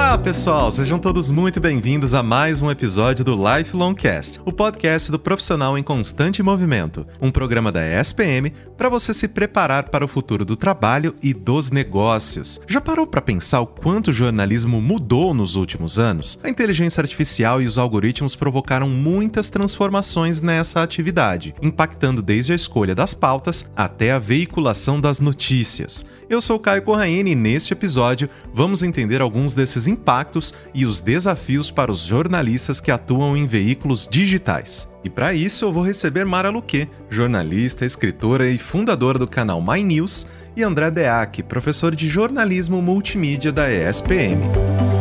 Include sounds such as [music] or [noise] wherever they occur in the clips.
Olá, pessoal! Sejam todos muito bem-vindos a mais um episódio do Lifelong Cast, o podcast do profissional em constante movimento, um programa da ESPM para você se preparar para o futuro do trabalho e dos negócios. Já parou para pensar o quanto o jornalismo mudou nos últimos anos? A inteligência artificial e os algoritmos provocaram muitas transformações nessa atividade, impactando desde a escolha das pautas até a veiculação das notícias. Eu sou Caio Corraine e neste episódio vamos entender alguns desses esses impactos e os desafios para os jornalistas que atuam em veículos digitais. E para isso eu vou receber Mara Luque, jornalista, escritora e fundadora do canal My News, e André Deac, professor de jornalismo multimídia da ESPM.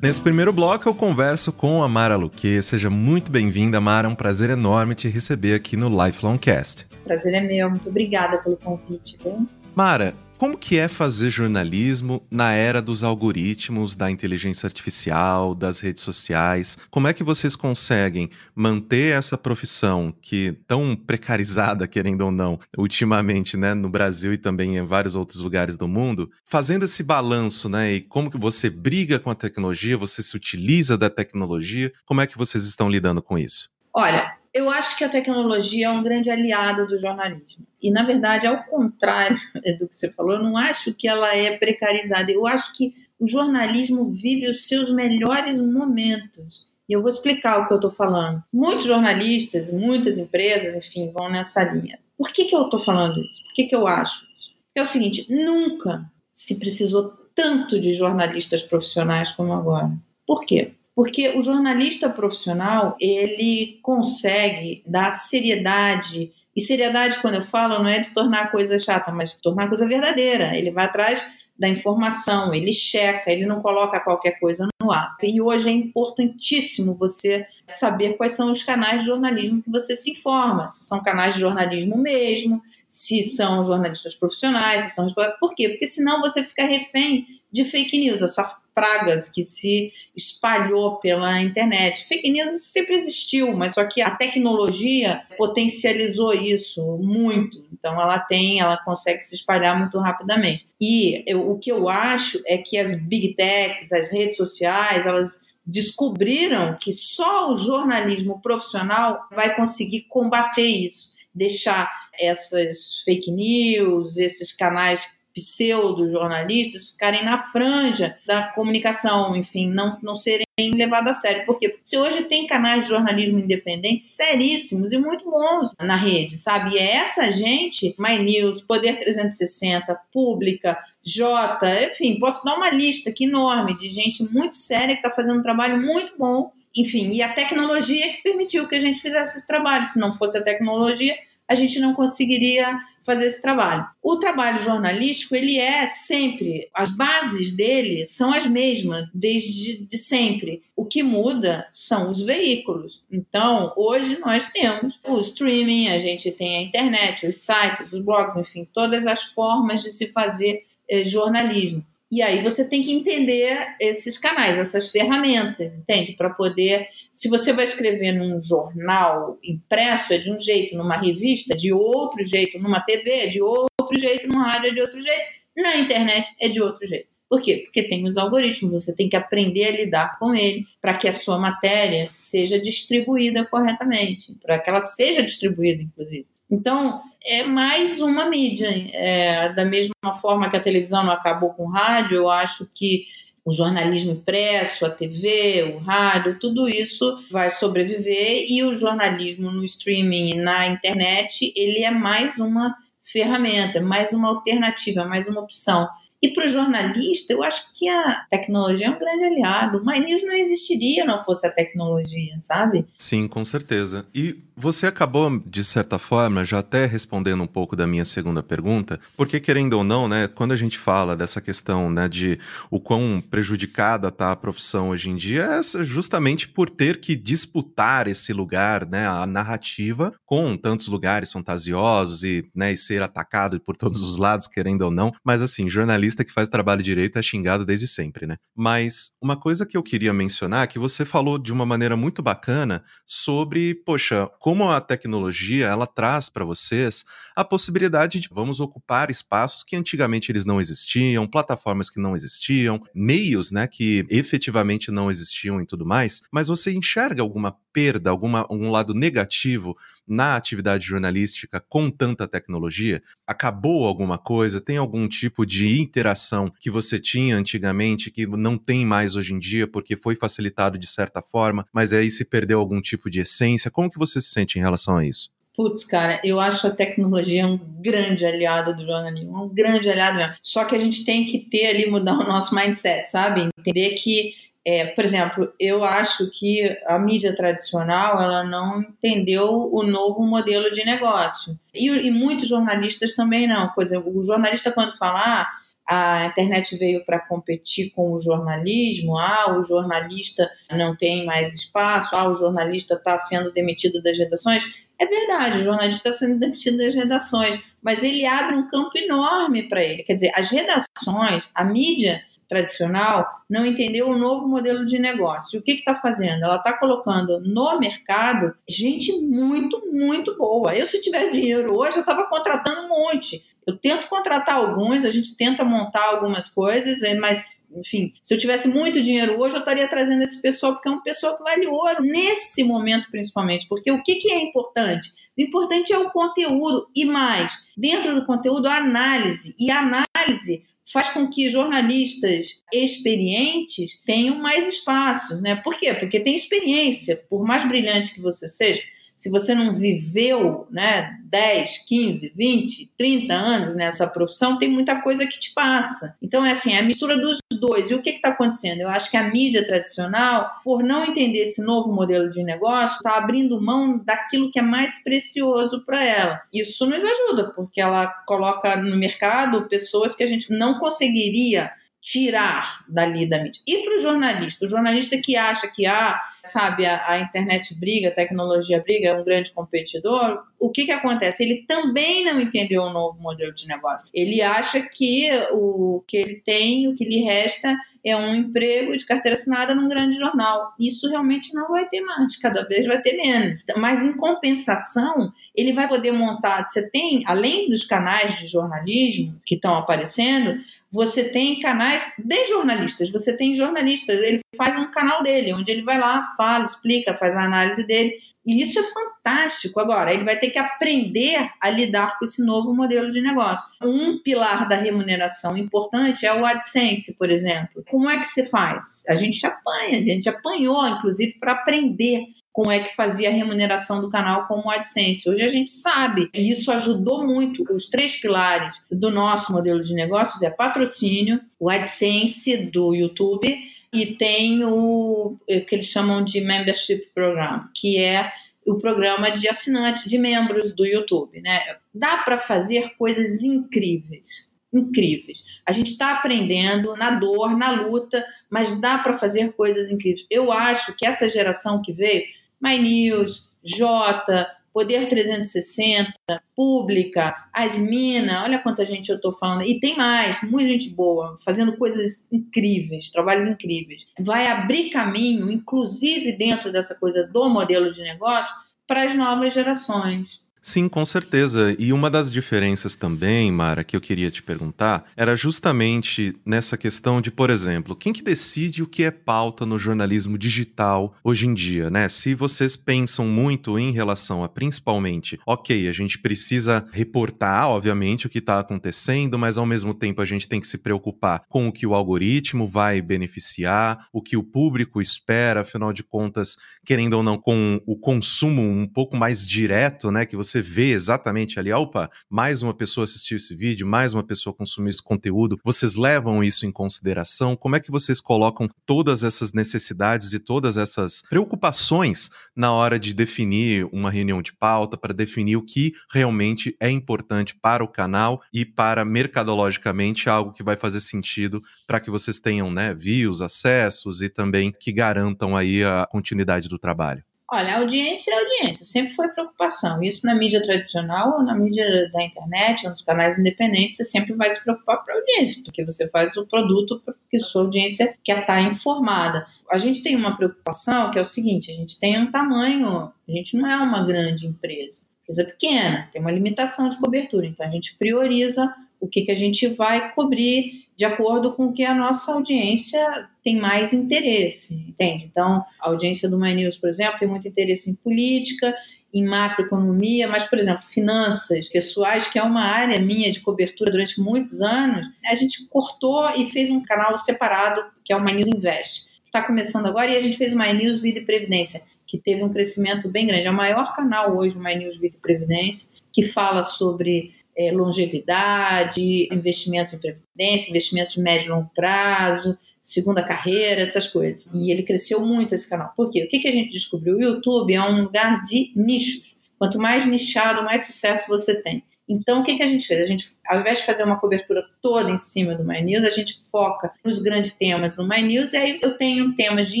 Nesse primeiro bloco eu converso com a Mara Luque. Seja muito bem-vinda, Mara. É um prazer enorme te receber aqui no Lifelong Cast. Prazer é meu. Muito obrigada pelo convite. Viu? Mara, como que é fazer jornalismo na era dos algoritmos, da inteligência artificial, das redes sociais? Como é que vocês conseguem manter essa profissão que tão precarizada, querendo ou não, ultimamente, né, no Brasil e também em vários outros lugares do mundo, fazendo esse balanço, né, e como que você briga com a tecnologia, você se utiliza da tecnologia, como é que vocês estão lidando com isso? Olha, eu acho que a tecnologia é um grande aliado do jornalismo. E, na verdade, ao contrário [laughs] do que você falou, eu não acho que ela é precarizada. Eu acho que o jornalismo vive os seus melhores momentos. E eu vou explicar o que eu estou falando. Muitos jornalistas, muitas empresas, enfim, vão nessa linha. Por que, que eu estou falando isso? Por que, que eu acho isso? é o seguinte: nunca se precisou tanto de jornalistas profissionais como agora. Por quê? Porque o jornalista profissional ele consegue dar seriedade e seriedade quando eu falo não é de tornar a coisa chata, mas de tornar a coisa verdadeira. Ele vai atrás da informação, ele checa, ele não coloca qualquer coisa no ar. E hoje é importantíssimo você saber quais são os canais de jornalismo que você se informa, se são canais de jornalismo mesmo, se são jornalistas profissionais, se são por quê? Porque senão você fica refém de fake news, essa pragas que se espalhou pela internet. Fake news sempre existiu, mas só que a tecnologia potencializou isso muito. Então ela tem, ela consegue se espalhar muito rapidamente. E eu, o que eu acho é que as big techs, as redes sociais, elas descobriram que só o jornalismo profissional vai conseguir combater isso, deixar essas fake news, esses canais pseudo-jornalistas ficarem na franja da comunicação, enfim, não, não serem levados a sério. Por quê? Porque se hoje tem canais de jornalismo independente seríssimos e muito bons na rede, sabe? E é essa gente, My News, Poder 360, Pública, Jota, enfim, posso dar uma lista aqui enorme de gente muito séria que está fazendo um trabalho muito bom. Enfim, e a tecnologia que permitiu que a gente fizesse esse trabalho. Se não fosse a tecnologia, a gente não conseguiria fazer esse trabalho. O trabalho jornalístico, ele é sempre, as bases dele são as mesmas desde de sempre. O que muda são os veículos. Então, hoje nós temos o streaming, a gente tem a internet, os sites, os blogs, enfim, todas as formas de se fazer eh, jornalismo. E aí você tem que entender esses canais, essas ferramentas, entende? Para poder, se você vai escrever num jornal impresso é de um jeito, numa revista de outro jeito, numa TV é de outro jeito, numa rádio é de outro jeito, na internet é de outro jeito. Por quê? Porque tem os algoritmos, você tem que aprender a lidar com ele para que a sua matéria seja distribuída corretamente, para que ela seja distribuída, inclusive. Então, é mais uma mídia. É, da mesma forma que a televisão não acabou com o rádio, eu acho que o jornalismo impresso, a TV, o rádio, tudo isso vai sobreviver e o jornalismo no streaming e na internet, ele é mais uma ferramenta, mais uma alternativa, mais uma opção. E para o jornalista, eu acho que a tecnologia é um grande aliado. O My News não existiria não fosse a tecnologia, sabe? Sim, com certeza. E você acabou, de certa forma, já até respondendo um pouco da minha segunda pergunta, porque querendo ou não, né, quando a gente fala dessa questão, né, de o quão prejudicada está a profissão hoje em dia, é justamente por ter que disputar esse lugar, né, a narrativa com tantos lugares fantasiosos e, né, e ser atacado por todos os lados, querendo ou não. Mas assim, jornalismo jornalista que faz trabalho direito é xingado desde sempre, né? Mas uma coisa que eu queria mencionar é que você falou de uma maneira muito bacana sobre, poxa, como a tecnologia ela traz para vocês a possibilidade de vamos ocupar espaços que antigamente eles não existiam, plataformas que não existiam, meios, né, que efetivamente não existiam e tudo mais. Mas você enxerga alguma perda, alguma, algum lado negativo na atividade jornalística com tanta tecnologia? Acabou alguma coisa? Tem algum tipo de interação que você tinha antigamente que não tem mais hoje em dia porque foi facilitado de certa forma, mas aí se perdeu algum tipo de essência? Como que você se sente em relação a isso? Putz, cara, eu acho a tecnologia um grande aliado do jornalismo, um grande aliado mesmo. Só que a gente tem que ter ali, mudar o nosso mindset, sabe? Entender que é, por exemplo, eu acho que a mídia tradicional ela não entendeu o novo modelo de negócio. E, e muitos jornalistas também não. Exemplo, o jornalista, quando falar a internet veio para competir com o jornalismo, ah, o jornalista não tem mais espaço, ah, o jornalista está sendo demitido das redações. É verdade, o jornalista está sendo demitido das redações, mas ele abre um campo enorme para ele. Quer dizer, as redações, a mídia tradicional não entendeu o novo modelo de negócio. O que está fazendo? Ela está colocando no mercado gente muito, muito boa. Eu, se tivesse dinheiro hoje, eu estava contratando um monte. Eu tento contratar alguns, a gente tenta montar algumas coisas, é, mas, enfim, se eu tivesse muito dinheiro hoje, eu estaria trazendo esse pessoal, porque é um pessoal que vale ouro, nesse momento principalmente. Porque o que, que é importante? O importante é o conteúdo e mais, dentro do conteúdo, a análise. E a análise faz com que jornalistas experientes tenham mais espaço, né? Por quê? Porque tem experiência, por mais brilhante que você seja, se você não viveu né, 10, 15, 20, 30 anos nessa profissão, tem muita coisa que te passa. Então, é assim, é a mistura dos dois. E o que está acontecendo? Eu acho que a mídia tradicional, por não entender esse novo modelo de negócio, está abrindo mão daquilo que é mais precioso para ela. Isso nos ajuda, porque ela coloca no mercado pessoas que a gente não conseguiria tirar dali da mídia. E para o jornalista? O jornalista que acha que ah, sabe, a, a, internet briga, a tecnologia briga, é um grande competidor, o que, que acontece? Ele também não entendeu o novo modelo de negócio. Ele acha que o que ele tem, o que lhe resta é um emprego de carteira assinada num grande jornal. Isso realmente não vai ter mais, cada vez vai ter menos. Mas em compensação, ele vai poder montar. Você tem, além dos canais de jornalismo que estão aparecendo, você tem canais de jornalistas, você tem jornalistas, ele faz um canal dele, onde ele vai lá, fala, explica, faz a análise dele. E isso é fantástico. Agora, ele vai ter que aprender a lidar com esse novo modelo de negócio. Um pilar da remuneração importante é o AdSense, por exemplo. Como é que se faz? A gente apanha, a gente apanhou, inclusive, para aprender como é que fazia a remuneração do canal como AdSense. Hoje a gente sabe, e isso ajudou muito. Os três pilares do nosso modelo de negócios é patrocínio, o AdSense do YouTube e tem o, o que eles chamam de Membership Program, que é o programa de assinante, de membros do YouTube. Né? Dá para fazer coisas incríveis. Incríveis. A gente está aprendendo na dor, na luta, mas dá para fazer coisas incríveis. Eu acho que essa geração que veio, My News, Jota, Poder 360, Pública, Asmina, olha quanta gente eu estou falando. E tem mais, muita gente boa, fazendo coisas incríveis, trabalhos incríveis. Vai abrir caminho, inclusive dentro dessa coisa do modelo de negócio, para as novas gerações. Sim, com certeza. E uma das diferenças também, Mara, que eu queria te perguntar, era justamente nessa questão de, por exemplo, quem que decide o que é pauta no jornalismo digital hoje em dia, né? Se vocês pensam muito em relação a principalmente, ok, a gente precisa reportar, obviamente, o que está acontecendo, mas ao mesmo tempo a gente tem que se preocupar com o que o algoritmo vai beneficiar, o que o público espera, afinal de contas, querendo ou não, com o consumo um pouco mais direto, né? Que você você vê exatamente ali, opa, mais uma pessoa assistiu esse vídeo, mais uma pessoa consumiu esse conteúdo, vocês levam isso em consideração? Como é que vocês colocam todas essas necessidades e todas essas preocupações na hora de definir uma reunião de pauta, para definir o que realmente é importante para o canal e para mercadologicamente algo que vai fazer sentido para que vocês tenham, né, views, acessos e também que garantam aí a continuidade do trabalho? Olha, audiência é audiência, sempre foi preocupação. Isso na mídia tradicional ou na mídia da internet, ou nos canais independentes, você sempre vai se preocupar para a audiência, porque você faz o produto porque sua audiência quer estar tá informada. A gente tem uma preocupação que é o seguinte: a gente tem um tamanho, a gente não é uma grande empresa, empresa pequena, tem uma limitação de cobertura, então a gente prioriza o que, que a gente vai cobrir de acordo com o que a nossa audiência tem mais interesse, entende? Então, a audiência do My News, por exemplo, tem muito interesse em política, em macroeconomia, mas, por exemplo, finanças pessoais, que é uma área minha de cobertura durante muitos anos, a gente cortou e fez um canal separado, que é o My News Invest, está começando agora, e a gente fez o My News Vida e Previdência, que teve um crescimento bem grande. É o maior canal hoje, o My News Vida e Previdência, que fala sobre é, longevidade, investimentos em previdência, investimentos de médio e longo prazo, segunda carreira, essas coisas. E ele cresceu muito esse canal. Por quê? O que, que a gente descobriu? O YouTube é um lugar de nichos. Quanto mais nichado, mais sucesso você tem. Então, o que, que a gente fez? A gente, ao invés de fazer uma cobertura toda em cima do My News, a gente foca nos grandes temas no My News, e aí eu tenho temas de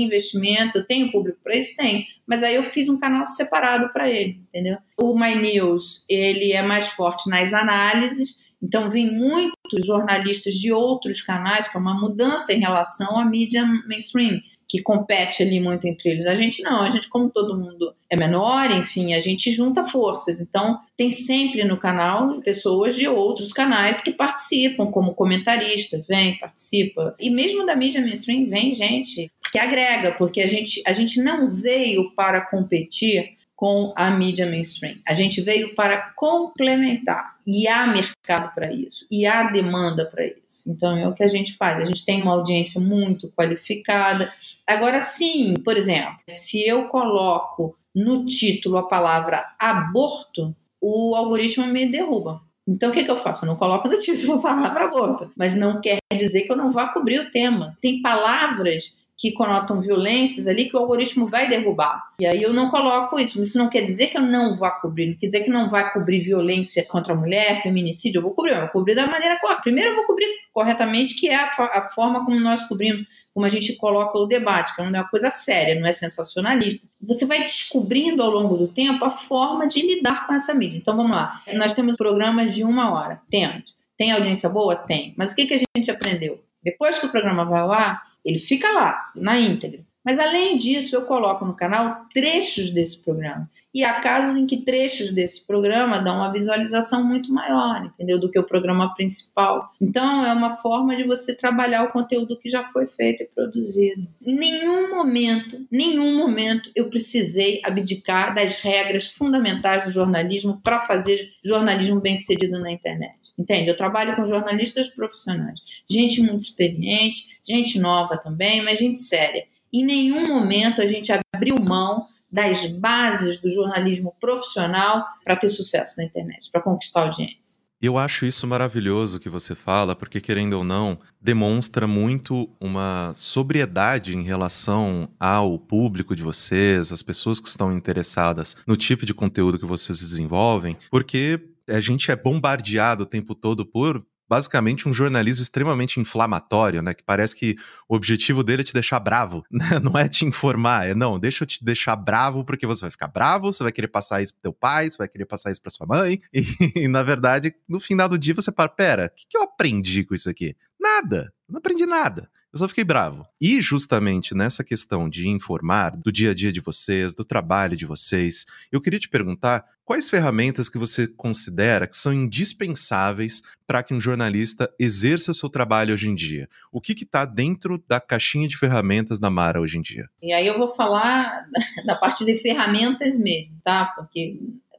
investimentos, eu tenho público para isso? Tenho. Mas aí eu fiz um canal separado para ele, entendeu? O My News, ele é mais forte nas análises, então, vem muitos jornalistas de outros canais, que é uma mudança em relação à mídia mainstream que compete ali muito entre eles. A gente não, a gente, como todo mundo é menor, enfim, a gente junta forças. Então, tem sempre no canal pessoas de outros canais que participam, como comentarista, vem, participa. E mesmo da mídia mainstream vem gente que agrega, porque a gente, a gente não veio para competir com a mídia mainstream. A gente veio para complementar e há mercado para isso e há demanda para isso. Então é o que a gente faz. A gente tem uma audiência muito qualificada. Agora sim, por exemplo, se eu coloco no título a palavra aborto, o algoritmo me derruba. Então, o que, que eu faço? Eu não coloco no título a palavra aborto, mas não quer dizer que eu não vá cobrir o tema. Tem palavras que conotam violências ali que o algoritmo vai derrubar. E aí eu não coloco isso. Isso não quer dizer que eu não vá cobrir, não quer dizer que não vai cobrir violência contra a mulher, feminicídio. Eu vou cobrir, eu vou cobrir da maneira correta. Primeiro eu vou cobrir corretamente, que é a, a, forma como nós cobrimos, como a gente coloca o debate, que é uma coisa séria, não é sensacionalista. Você vai descobrindo ao longo do tempo a forma de lidar com essa mídia. Então vamos lá. Nós temos programas de uma hora. Temos. Tem audiência boa? Tem. Mas o que, que a gente aprendeu? Depois que o programa vai ao ar, ele fica lá, na íntegra. Mas além disso, eu coloco no canal trechos desse programa. E há casos em que trechos desse programa dão uma visualização muito maior, entendeu? Do que o programa principal. Então, é uma forma de você trabalhar o conteúdo que já foi feito e produzido. Em nenhum momento, nenhum momento, eu precisei abdicar das regras fundamentais do jornalismo para fazer jornalismo bem sucedido na internet. Entende? Eu trabalho com jornalistas profissionais, gente muito experiente, gente nova também, mas gente séria em nenhum momento a gente abriu mão das bases do jornalismo profissional para ter sucesso na internet, para conquistar audiência. Eu acho isso maravilhoso que você fala, porque, querendo ou não, demonstra muito uma sobriedade em relação ao público de vocês, as pessoas que estão interessadas no tipo de conteúdo que vocês desenvolvem, porque a gente é bombardeado o tempo todo por basicamente um jornalismo extremamente inflamatório, né? Que parece que o objetivo dele é te deixar bravo, [laughs] né? Não é te informar, é não, deixa eu te deixar bravo porque você vai ficar bravo, você vai querer passar isso pro teu pai, você vai querer passar isso pra sua mãe, [laughs] e, na verdade, no final do dia você para, pera, o que, que eu aprendi com isso aqui? Nada, não aprendi nada. Eu só fiquei bravo. E justamente nessa questão de informar do dia a dia de vocês, do trabalho de vocês, eu queria te perguntar quais ferramentas que você considera que são indispensáveis para que um jornalista exerça o seu trabalho hoje em dia? O que está dentro da caixinha de ferramentas da Mara hoje em dia? E aí eu vou falar [laughs] da parte de ferramentas mesmo, tá? Porque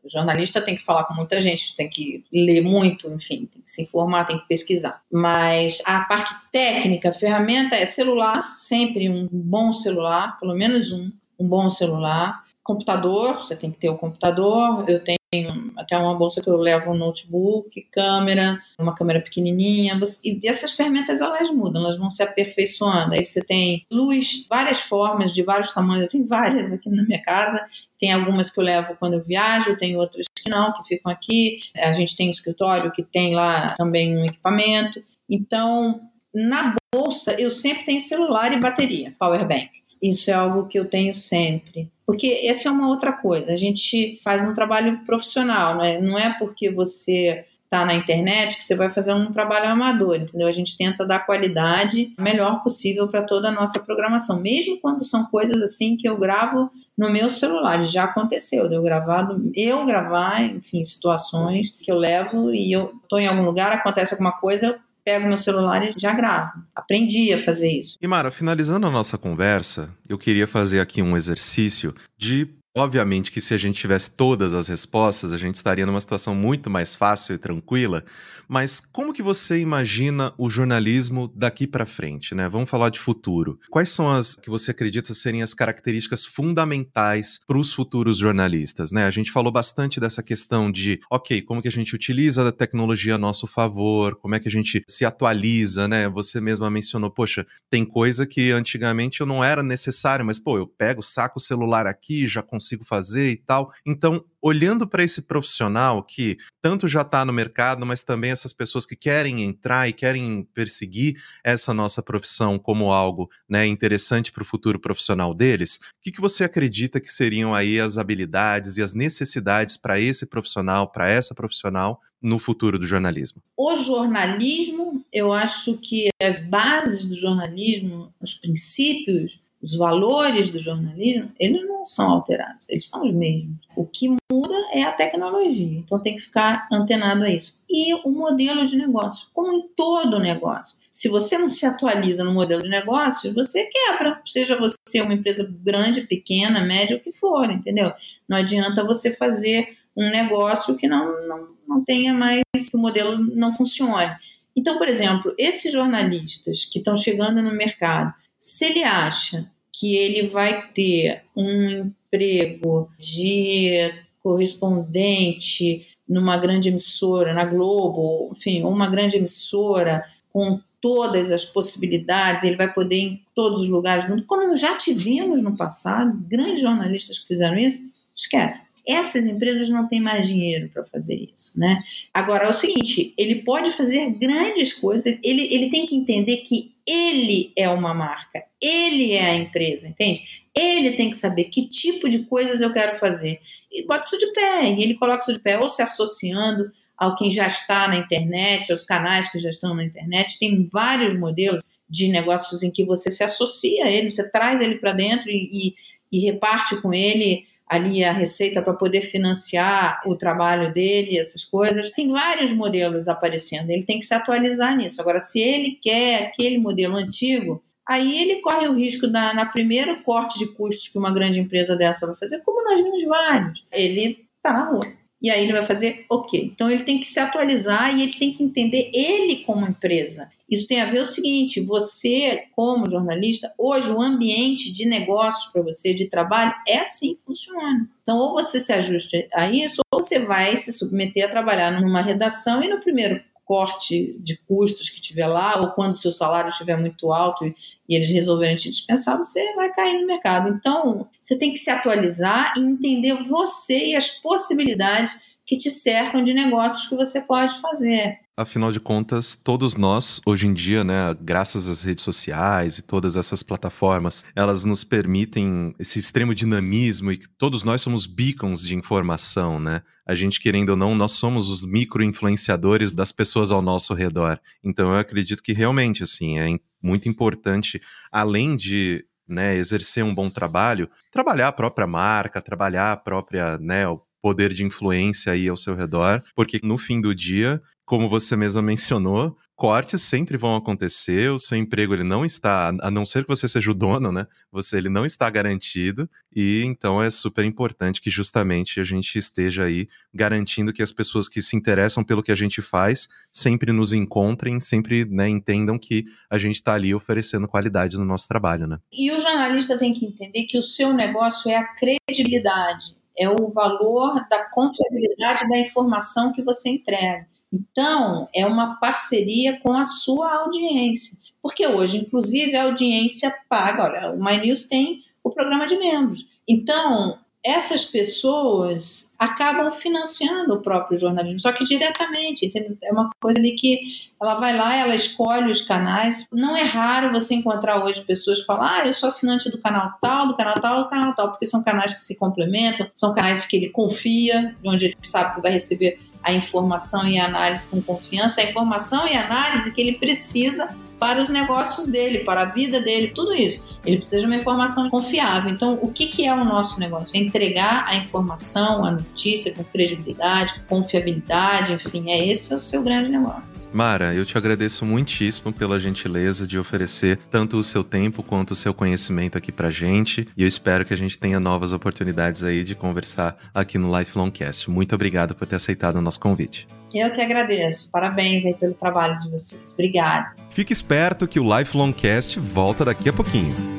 o jornalista tem que falar com muita gente, tem que ler muito, enfim, tem que se informar, tem que pesquisar. Mas a parte técnica, a ferramenta é celular, sempre um bom celular, pelo menos um, um bom celular. Computador, você tem que ter o computador. Eu tenho tenho até uma bolsa que eu levo um notebook, câmera, uma câmera pequenininha. E essas ferramentas elas mudam, elas vão se aperfeiçoando. Aí você tem luz, várias formas, de vários tamanhos. Eu tenho várias aqui na minha casa. Tem algumas que eu levo quando eu viajo, tem outras que não, que ficam aqui. A gente tem um escritório que tem lá também um equipamento. Então, na bolsa, eu sempre tenho celular e bateria, power bank. Isso é algo que eu tenho sempre. Porque essa é uma outra coisa. A gente faz um trabalho profissional, não é, não é porque você está na internet que você vai fazer um trabalho amador, entendeu? A gente tenta dar qualidade melhor possível para toda a nossa programação, mesmo quando são coisas assim que eu gravo no meu celular. Já aconteceu de eu gravar, eu gravar, enfim, situações que eu levo e eu estou em algum lugar, acontece alguma coisa, eu pego meu celular e já gravo. Aprendi a fazer isso. E Mara, finalizando a nossa conversa, eu queria fazer aqui um exercício de Obviamente que se a gente tivesse todas as respostas, a gente estaria numa situação muito mais fácil e tranquila, mas como que você imagina o jornalismo daqui para frente, né? Vamos falar de futuro. Quais são as que você acredita serem as características fundamentais para os futuros jornalistas, né? A gente falou bastante dessa questão de, OK, como que a gente utiliza a tecnologia a nosso favor, como é que a gente se atualiza, né? Você mesma mencionou, poxa, tem coisa que antigamente eu não era necessário, mas pô, eu pego, saco o celular aqui, já consigo fazer e tal. Então, olhando para esse profissional que tanto já está no mercado, mas também essas pessoas que querem entrar e querem perseguir essa nossa profissão como algo né, interessante para o futuro profissional deles, o que, que você acredita que seriam aí as habilidades e as necessidades para esse profissional, para essa profissional no futuro do jornalismo? O jornalismo, eu acho que as bases do jornalismo, os princípios, os valores do jornalismo, eles não são alterados, eles são os mesmos. O que muda é a tecnologia, então tem que ficar antenado a isso. E o modelo de negócio, como em todo negócio. Se você não se atualiza no modelo de negócio, você quebra, seja você uma empresa grande, pequena, média, o que for, entendeu? Não adianta você fazer um negócio que não, não, não tenha mais, que o modelo não funcione. Então, por exemplo, esses jornalistas que estão chegando no mercado, se ele acha que ele vai ter um emprego de correspondente numa grande emissora, na Globo, enfim, uma grande emissora com todas as possibilidades, ele vai poder ir em todos os lugares do mundo, como já tivemos no passado, grandes jornalistas que fizeram isso, esquece. Essas empresas não têm mais dinheiro para fazer isso, né? Agora é o seguinte, ele pode fazer grandes coisas, ele, ele tem que entender que ele é uma marca, ele é a empresa, entende? Ele tem que saber que tipo de coisas eu quero fazer. E bota isso de pé, e ele coloca isso de pé, ou se associando ao quem já está na internet, aos canais que já estão na internet. Tem vários modelos de negócios em que você se associa a ele, você traz ele para dentro e, e, e reparte com ele ali a receita para poder financiar o trabalho dele, essas coisas. Tem vários modelos aparecendo, ele tem que se atualizar nisso. Agora, se ele quer aquele modelo antigo, aí ele corre o risco da, na primeiro corte de custos que uma grande empresa dessa vai fazer, como nós vimos vários, ele está na rua. E aí ele vai fazer o quê? Então ele tem que se atualizar e ele tem que entender ele como empresa. Isso tem a ver o seguinte: você, como jornalista, hoje o ambiente de negócios para você, de trabalho, é assim que funciona. Então, ou você se ajusta a isso, ou você vai se submeter a trabalhar numa redação e no primeiro corte de custos que tiver lá, ou quando seu salário estiver muito alto e, e, eles resolverem te dispensar, você vai cair no mercado. Então, você tem que se atualizar e entender você e as possibilidades que te cercam de negócios que você pode fazer. Afinal de contas, todos nós, hoje em dia, né, graças às redes sociais e todas essas plataformas, elas nos permitem esse extremo dinamismo e que todos nós somos beacons de informação, né? A gente, querendo ou não, nós somos os micro-influenciadores das pessoas ao nosso redor. Então, eu acredito que realmente, assim, é muito importante, além de né, exercer um bom trabalho, trabalhar a própria marca, trabalhar a própria, né, poder de influência aí ao seu redor, porque no fim do dia, como você mesma mencionou, cortes sempre vão acontecer, o seu emprego ele não está, a não ser que você seja o dono, né? Você ele não está garantido e então é super importante que justamente a gente esteja aí garantindo que as pessoas que se interessam pelo que a gente faz sempre nos encontrem, sempre né, entendam que a gente está ali oferecendo qualidade no nosso trabalho, né? E o jornalista tem que entender que o seu negócio é a credibilidade é o valor da confiabilidade da informação que você entrega. Então, é uma parceria com a sua audiência. Porque hoje, inclusive, a audiência paga. Olha, o My News tem o programa de membros. Então, essas pessoas acabam financiando o próprio jornalismo, só que diretamente, entendeu? É uma coisa ali que ela vai lá, ela escolhe os canais. Não é raro você encontrar hoje pessoas que falam: ah, eu sou assinante do canal tal, do canal tal, do canal tal, porque são canais que se complementam, são canais que ele confia, onde ele sabe que vai receber a informação e a análise com confiança, a informação e a análise que ele precisa para os negócios dele, para a vida dele, tudo isso. Ele precisa de uma informação confiável. Então, o que, que é o nosso negócio? É entregar a informação, a notícia com credibilidade, confiabilidade, enfim, é esse o seu grande negócio. Mara, eu te agradeço muitíssimo pela gentileza de oferecer tanto o seu tempo quanto o seu conhecimento aqui pra gente. E eu espero que a gente tenha novas oportunidades aí de conversar aqui no Lifelong Cast. Muito obrigado por ter aceitado o nosso convite. Eu que agradeço. Parabéns aí pelo trabalho de vocês. Obrigada. Fique esperto que o Lifelong Cast volta daqui a pouquinho.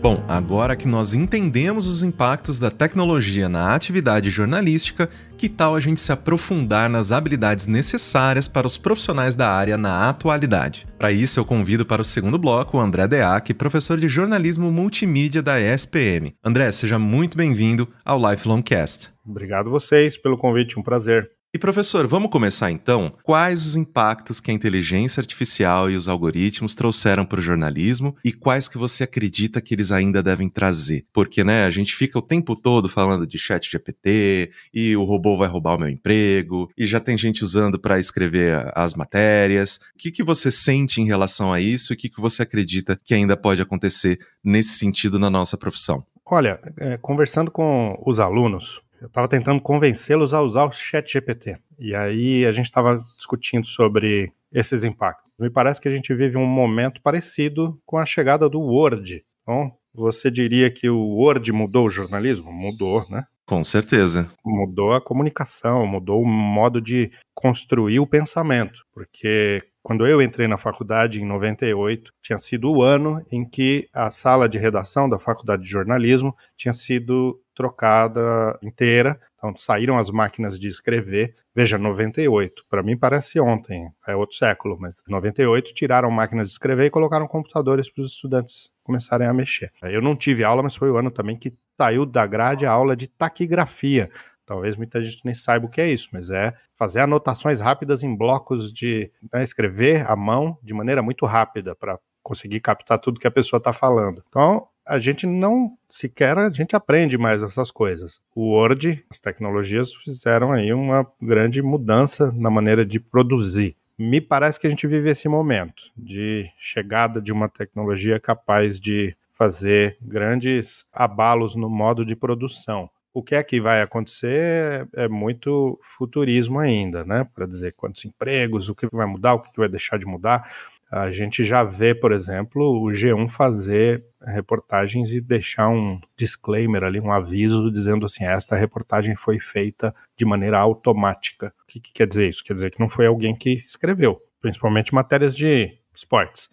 Bom, agora que nós entendemos os impactos da tecnologia na atividade jornalística, que tal a gente se aprofundar nas habilidades necessárias para os profissionais da área na atualidade? Para isso, eu convido para o segundo bloco o André Deac, professor de jornalismo multimídia da ESPM. André, seja muito bem-vindo ao Lifelong Cast. Obrigado vocês pelo convite, um prazer. E professor, vamos começar então? Quais os impactos que a inteligência artificial e os algoritmos trouxeram para o jornalismo e quais que você acredita que eles ainda devem trazer? Porque, né, a gente fica o tempo todo falando de chat GPT e o robô vai roubar o meu emprego e já tem gente usando para escrever as matérias. O que, que você sente em relação a isso e o que, que você acredita que ainda pode acontecer nesse sentido na nossa profissão? Olha, é, conversando com os alunos, eu estava tentando convencê-los a usar o Chat GPT. E aí a gente estava discutindo sobre esses impactos. Me parece que a gente vive um momento parecido com a chegada do Word. Então, você diria que o Word mudou o jornalismo? Mudou, né? Com certeza. Mudou a comunicação, mudou o modo de construir o pensamento. Porque quando eu entrei na faculdade em 98, tinha sido o ano em que a sala de redação da faculdade de jornalismo tinha sido trocada inteira. Então saíram as máquinas de escrever. Veja, 98. Para mim parece ontem, é outro século, mas 98 tiraram máquinas de escrever e colocaram computadores para os estudantes começarem a mexer. Eu não tive aula, mas foi o ano também que saiu da grade a aula de taquigrafia. Talvez muita gente nem saiba o que é isso, mas é fazer anotações rápidas em blocos de né, escrever à mão de maneira muito rápida para conseguir captar tudo que a pessoa está falando. Então, a gente não sequer a gente aprende mais essas coisas. O Word, as tecnologias fizeram aí uma grande mudança na maneira de produzir. Me parece que a gente vive esse momento de chegada de uma tecnologia capaz de fazer grandes abalos no modo de produção. O que é que vai acontecer é muito futurismo ainda, né? Para dizer quantos empregos, o que vai mudar, o que vai deixar de mudar a gente já vê, por exemplo, o G1 fazer reportagens e deixar um disclaimer ali, um aviso dizendo assim: esta reportagem foi feita de maneira automática. O que, que quer dizer isso? Quer dizer que não foi alguém que escreveu, principalmente matérias de esportes.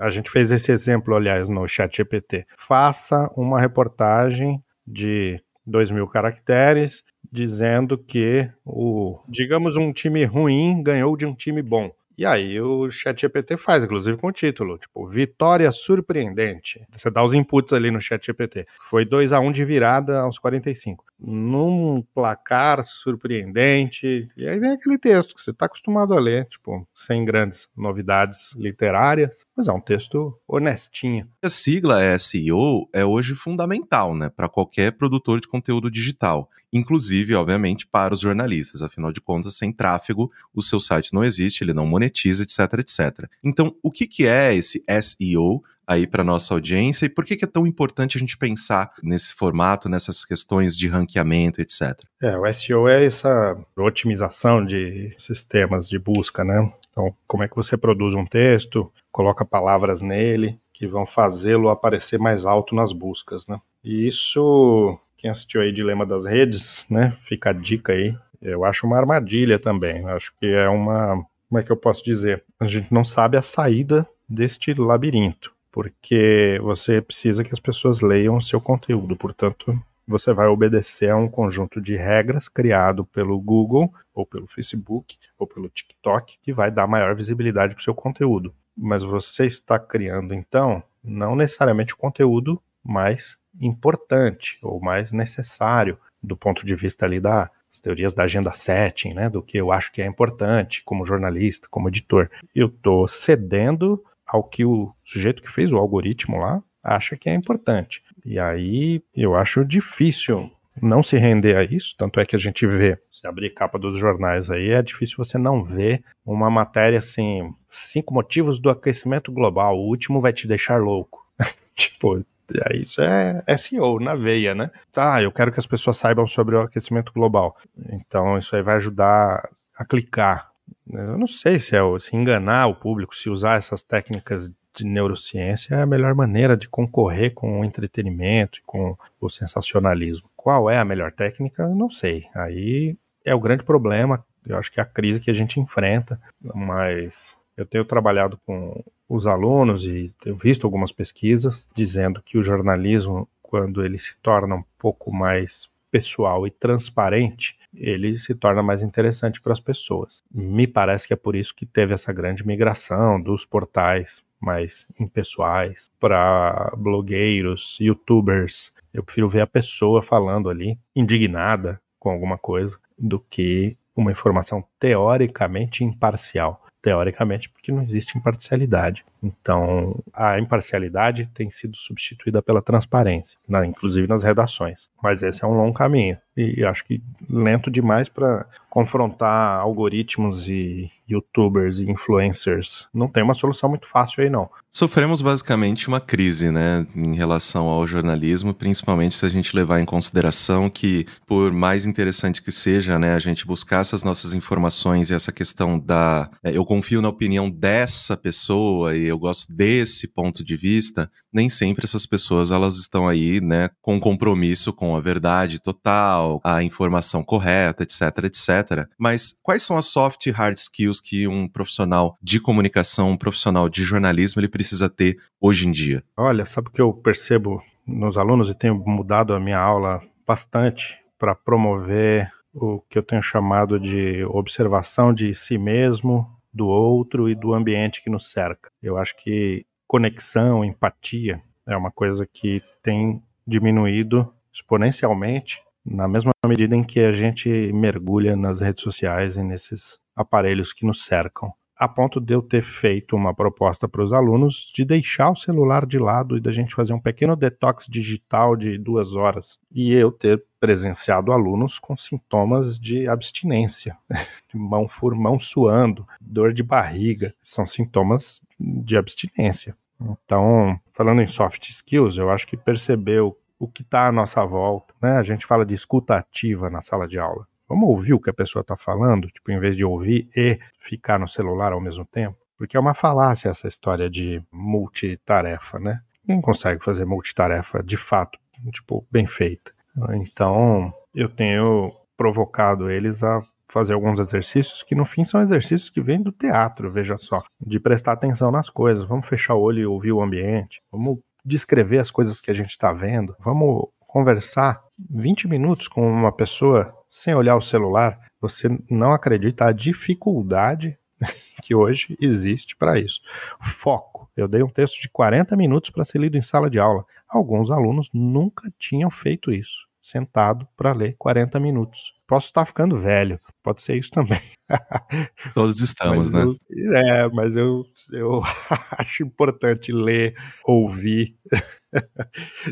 A gente fez esse exemplo, aliás, no chat GPT. Faça uma reportagem de 2 mil caracteres dizendo que o, digamos, um time ruim ganhou de um time bom. E aí o ChatGPT faz, inclusive com o título, tipo, vitória surpreendente. Você dá os inputs ali no ChatGPT. Foi 2 a 1 um de virada aos 45. Num placar surpreendente. E aí vem aquele texto que você está acostumado a ler, tipo, sem grandes novidades literárias, mas é um texto honestinho. A sigla SEO é hoje fundamental, né, para qualquer produtor de conteúdo digital, inclusive, obviamente, para os jornalistas. Afinal de contas, sem tráfego, o seu site não existe, ele não monetiza etc, etc. Então, o que, que é esse SEO aí para nossa audiência e por que, que é tão importante a gente pensar nesse formato, nessas questões de ranqueamento, etc? É, o SEO é essa otimização de sistemas de busca, né? Então, como é que você produz um texto, coloca palavras nele que vão fazê-lo aparecer mais alto nas buscas, né? E isso, quem assistiu aí Dilema das Redes, né? Fica a dica aí. Eu acho uma armadilha também. Acho que é uma, como é que eu posso dizer? A gente não sabe a saída deste labirinto, porque você precisa que as pessoas leiam o seu conteúdo. Portanto, você vai obedecer a um conjunto de regras criado pelo Google, ou pelo Facebook, ou pelo TikTok, que vai dar maior visibilidade para o seu conteúdo. Mas você está criando, então, não necessariamente o conteúdo mais importante ou mais necessário do ponto de vista ali das teorias da agenda setting, né, do que eu acho que é importante como jornalista, como editor. Eu estou cedendo ao que o sujeito que fez o algoritmo lá acha que é importante. E aí eu acho difícil não se render a isso, tanto é que a gente vê, se abrir capa dos jornais aí, é difícil você não ver uma matéria assim, cinco motivos do aquecimento global, o último vai te deixar louco. [laughs] tipo, isso é SEO na veia, né? Tá, eu quero que as pessoas saibam sobre o aquecimento global. Então isso aí vai ajudar a clicar. Eu não sei se é se enganar o público, se usar essas técnicas de neurociência é a melhor maneira de concorrer com o entretenimento e com o sensacionalismo. Qual é a melhor técnica? Não sei. Aí é o grande problema. Eu acho que é a crise que a gente enfrenta, mas eu tenho trabalhado com os alunos e tenho visto algumas pesquisas dizendo que o jornalismo, quando ele se torna um pouco mais pessoal e transparente, ele se torna mais interessante para as pessoas. Me parece que é por isso que teve essa grande migração dos portais mais impessoais para blogueiros, youtubers. Eu prefiro ver a pessoa falando ali, indignada com alguma coisa, do que uma informação teoricamente imparcial. Teoricamente, porque não existe imparcialidade. Então, a imparcialidade tem sido substituída pela transparência, na, inclusive nas redações. Mas esse é um longo caminho. E acho que lento demais para confrontar algoritmos e youtubers e influencers. Não tem uma solução muito fácil aí, não. Sofremos basicamente uma crise, né, em relação ao jornalismo, principalmente se a gente levar em consideração que, por mais interessante que seja, né, a gente buscar essas nossas informações e essa questão da. É, eu confio na opinião dessa pessoa e eu gosto desse ponto de vista, nem sempre essas pessoas elas estão aí, né, com compromisso com a verdade total, a informação correta, etc, etc. Mas quais são as soft e hard skills que um profissional de comunicação, um profissional de jornalismo, ele precisa ter hoje em dia? Olha, sabe o que eu percebo nos alunos e tenho mudado a minha aula bastante para promover o que eu tenho chamado de observação de si mesmo, do outro e do ambiente que nos cerca. Eu acho que conexão, empatia é uma coisa que tem diminuído exponencialmente na mesma medida em que a gente mergulha nas redes sociais e nesses aparelhos que nos cercam, a ponto de eu ter feito uma proposta para os alunos de deixar o celular de lado e da gente fazer um pequeno detox digital de duas horas. E eu ter presenciado alunos com sintomas de abstinência, [laughs] mão por mão suando, dor de barriga, são sintomas de abstinência. Então, falando em soft skills, eu acho que percebeu o que está à nossa volta, né? A gente fala de escuta ativa na sala de aula. Vamos ouvir o que a pessoa está falando, tipo, em vez de ouvir e ficar no celular ao mesmo tempo? Porque é uma falácia essa história de multitarefa, né? Ninguém consegue fazer multitarefa de fato, tipo, bem feita. Então, eu tenho provocado eles a fazer alguns exercícios que no fim são exercícios que vêm do teatro, veja só, de prestar atenção nas coisas, vamos fechar o olho e ouvir o ambiente, vamos descrever as coisas que a gente está vendo, vamos conversar 20 minutos com uma pessoa sem olhar o celular, você não acredita a dificuldade [laughs] que hoje existe para isso. Foco. Eu dei um texto de 40 minutos para ser lido em sala de aula. Alguns alunos nunca tinham feito isso, sentado para ler 40 minutos. Posso estar ficando velho, pode ser isso também. [laughs] Todos estamos, né? Eu, é, mas eu, eu [laughs] acho importante ler, ouvir,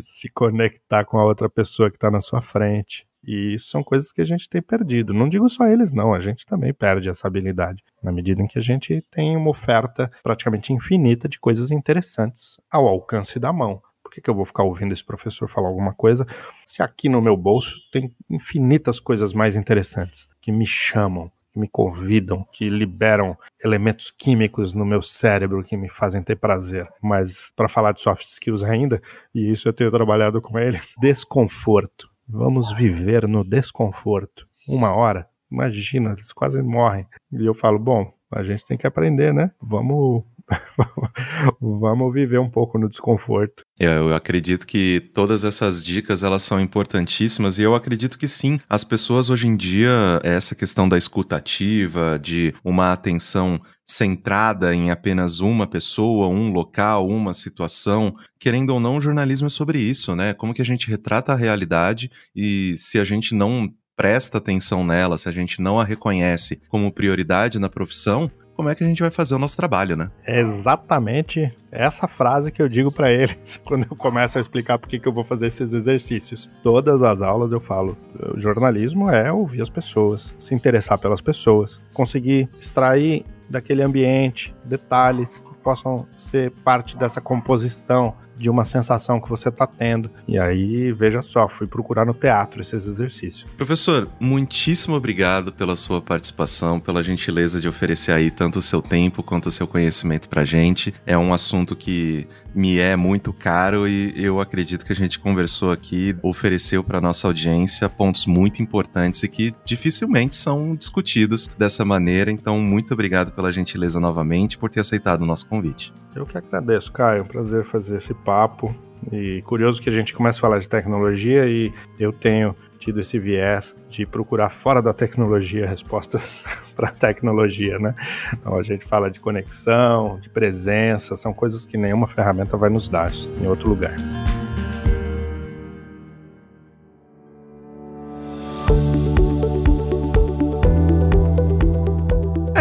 se conectar com a outra pessoa que está na sua frente. E são coisas que a gente tem perdido. Não digo só eles, não. A gente também perde essa habilidade. Na medida em que a gente tem uma oferta praticamente infinita de coisas interessantes ao alcance da mão. Por que, que eu vou ficar ouvindo esse professor falar alguma coisa se aqui no meu bolso tem infinitas coisas mais interessantes que me chamam, que me convidam, que liberam elementos químicos no meu cérebro que me fazem ter prazer. Mas para falar de soft skills ainda, e isso eu tenho trabalhado com eles, [laughs] desconforto. Vamos viver no desconforto. Uma hora, imagina, eles quase morrem. E eu falo, bom, a gente tem que aprender, né? Vamos [laughs] vamos viver um pouco no desconforto. É, eu acredito que todas essas dicas elas são importantíssimas e eu acredito que sim, as pessoas hoje em dia essa questão da escutativa, de uma atenção centrada em apenas uma pessoa, um local, uma situação, querendo ou não, o jornalismo é sobre isso, né? Como que a gente retrata a realidade e se a gente não presta atenção nela, se a gente não a reconhece como prioridade na profissão, como é que a gente vai fazer o nosso trabalho, né? É exatamente essa frase que eu digo para eles [laughs] quando eu começo a explicar por que eu vou fazer esses exercícios. Todas as aulas eu falo: o jornalismo é ouvir as pessoas, se interessar pelas pessoas, conseguir extrair daquele ambiente detalhes que possam ser parte dessa composição de uma sensação que você está tendo. E aí, veja só, fui procurar no teatro esses exercícios. Professor, muitíssimo obrigado pela sua participação, pela gentileza de oferecer aí tanto o seu tempo quanto o seu conhecimento para gente. É um assunto que me é muito caro e eu acredito que a gente conversou aqui, ofereceu para nossa audiência pontos muito importantes e que dificilmente são discutidos dessa maneira. Então, muito obrigado pela gentileza novamente por ter aceitado o nosso convite. Eu que agradeço, Caio. É um prazer fazer esse papo. E curioso que a gente começa a falar de tecnologia e eu tenho tido esse viés de procurar fora da tecnologia respostas [laughs] para tecnologia, né? Então a gente fala de conexão, de presença, são coisas que nenhuma ferramenta vai nos dar em outro lugar.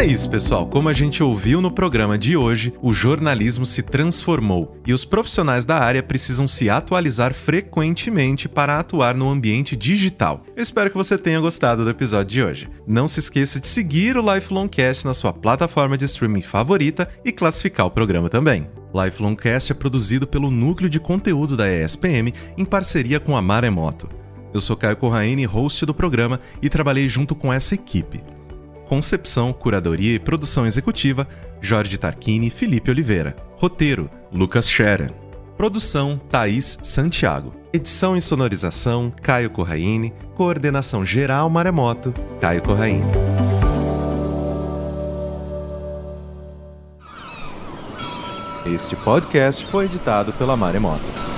É isso, pessoal. Como a gente ouviu no programa de hoje, o jornalismo se transformou e os profissionais da área precisam se atualizar frequentemente para atuar no ambiente digital. Eu espero que você tenha gostado do episódio de hoje. Não se esqueça de seguir o Lifelong Cast na sua plataforma de streaming favorita e classificar o programa também. Lifelong Cast é produzido pelo Núcleo de Conteúdo da ESPM em parceria com a Maremoto. Eu sou Caio Corraine, host do programa, e trabalhei junto com essa equipe. Concepção, curadoria e produção executiva: Jorge Tarquini e Felipe Oliveira. Roteiro: Lucas Scherer. Produção: Thaís Santiago. Edição e sonorização: Caio Corraine. Coordenação geral Maremoto: Caio Corraine. Este podcast foi editado pela Maremoto.